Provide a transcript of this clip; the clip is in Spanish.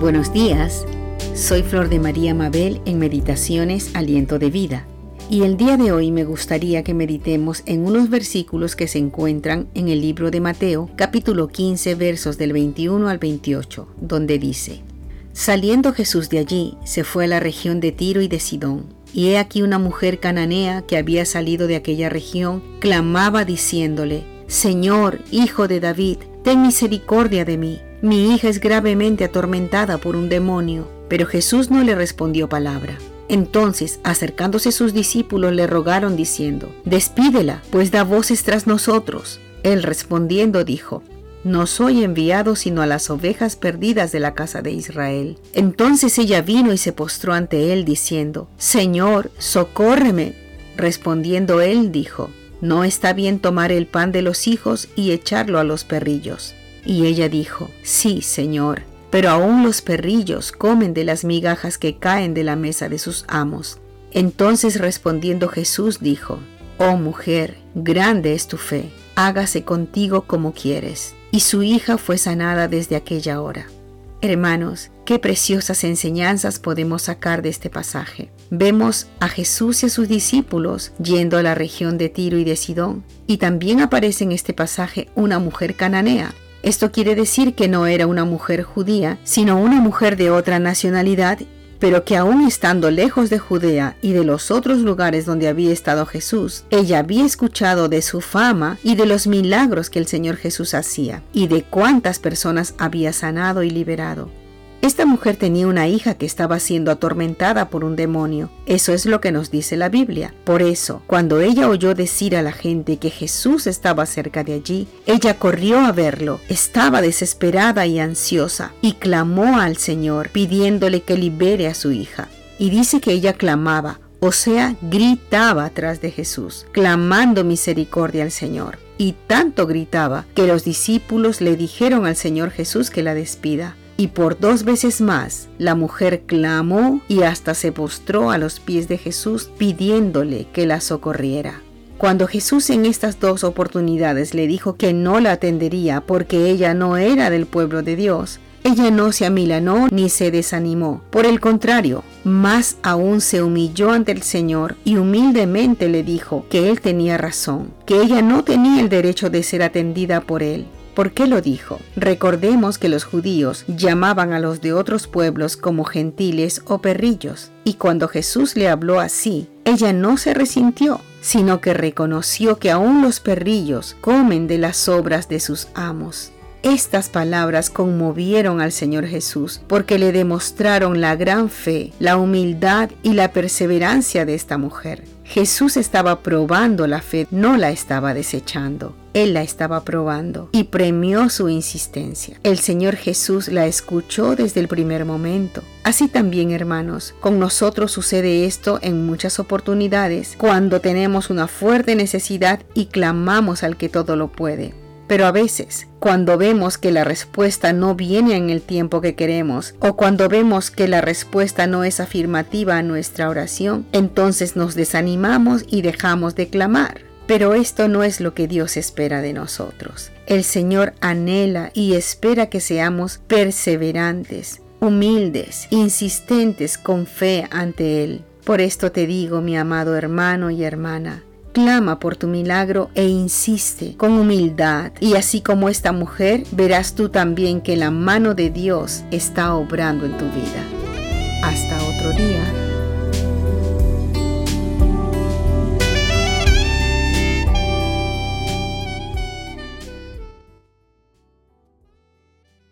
Buenos días, soy Flor de María Mabel en Meditaciones Aliento de Vida y el día de hoy me gustaría que meditemos en unos versículos que se encuentran en el libro de Mateo capítulo 15 versos del 21 al 28 donde dice Saliendo Jesús de allí, se fue a la región de Tiro y de Sidón. Y he aquí una mujer cananea que había salido de aquella región, clamaba diciéndole, Señor, hijo de David, ten misericordia de mí. Mi hija es gravemente atormentada por un demonio. Pero Jesús no le respondió palabra. Entonces, acercándose sus discípulos, le rogaron diciendo, Despídela, pues da voces tras nosotros. Él respondiendo dijo, no soy enviado sino a las ovejas perdidas de la casa de Israel. Entonces ella vino y se postró ante él diciendo, Señor, socórreme. Respondiendo él dijo, No está bien tomar el pan de los hijos y echarlo a los perrillos. Y ella dijo, Sí, Señor, pero aún los perrillos comen de las migajas que caen de la mesa de sus amos. Entonces respondiendo Jesús dijo, Oh mujer, grande es tu fe, hágase contigo como quieres y su hija fue sanada desde aquella hora. Hermanos, qué preciosas enseñanzas podemos sacar de este pasaje. Vemos a Jesús y a sus discípulos yendo a la región de Tiro y de Sidón, y también aparece en este pasaje una mujer cananea. Esto quiere decir que no era una mujer judía, sino una mujer de otra nacionalidad pero que aún estando lejos de Judea y de los otros lugares donde había estado Jesús, ella había escuchado de su fama y de los milagros que el Señor Jesús hacía, y de cuántas personas había sanado y liberado. Esta mujer tenía una hija que estaba siendo atormentada por un demonio. Eso es lo que nos dice la Biblia. Por eso, cuando ella oyó decir a la gente que Jesús estaba cerca de allí, ella corrió a verlo. Estaba desesperada y ansiosa y clamó al Señor pidiéndole que libere a su hija. Y dice que ella clamaba, o sea, gritaba atrás de Jesús, clamando misericordia al Señor. Y tanto gritaba que los discípulos le dijeron al Señor Jesús que la despida. Y por dos veces más la mujer clamó y hasta se postró a los pies de Jesús pidiéndole que la socorriera. Cuando Jesús en estas dos oportunidades le dijo que no la atendería porque ella no era del pueblo de Dios, ella no se amilanó ni se desanimó. Por el contrario, más aún se humilló ante el Señor y humildemente le dijo que él tenía razón, que ella no tenía el derecho de ser atendida por él, ¿Por qué lo dijo? Recordemos que los judíos llamaban a los de otros pueblos como gentiles o perrillos, y cuando Jesús le habló así, ella no se resintió, sino que reconoció que aún los perrillos comen de las obras de sus amos. Estas palabras conmovieron al Señor Jesús porque le demostraron la gran fe, la humildad y la perseverancia de esta mujer. Jesús estaba probando la fe, no la estaba desechando. Él la estaba probando y premió su insistencia. El Señor Jesús la escuchó desde el primer momento. Así también, hermanos, con nosotros sucede esto en muchas oportunidades cuando tenemos una fuerte necesidad y clamamos al que todo lo puede. Pero a veces, cuando vemos que la respuesta no viene en el tiempo que queremos o cuando vemos que la respuesta no es afirmativa a nuestra oración, entonces nos desanimamos y dejamos de clamar. Pero esto no es lo que Dios espera de nosotros. El Señor anhela y espera que seamos perseverantes, humildes, insistentes con fe ante Él. Por esto te digo, mi amado hermano y hermana, Clama por tu milagro e insiste con humildad. Y así como esta mujer, verás tú también que la mano de Dios está obrando en tu vida. Hasta otro día.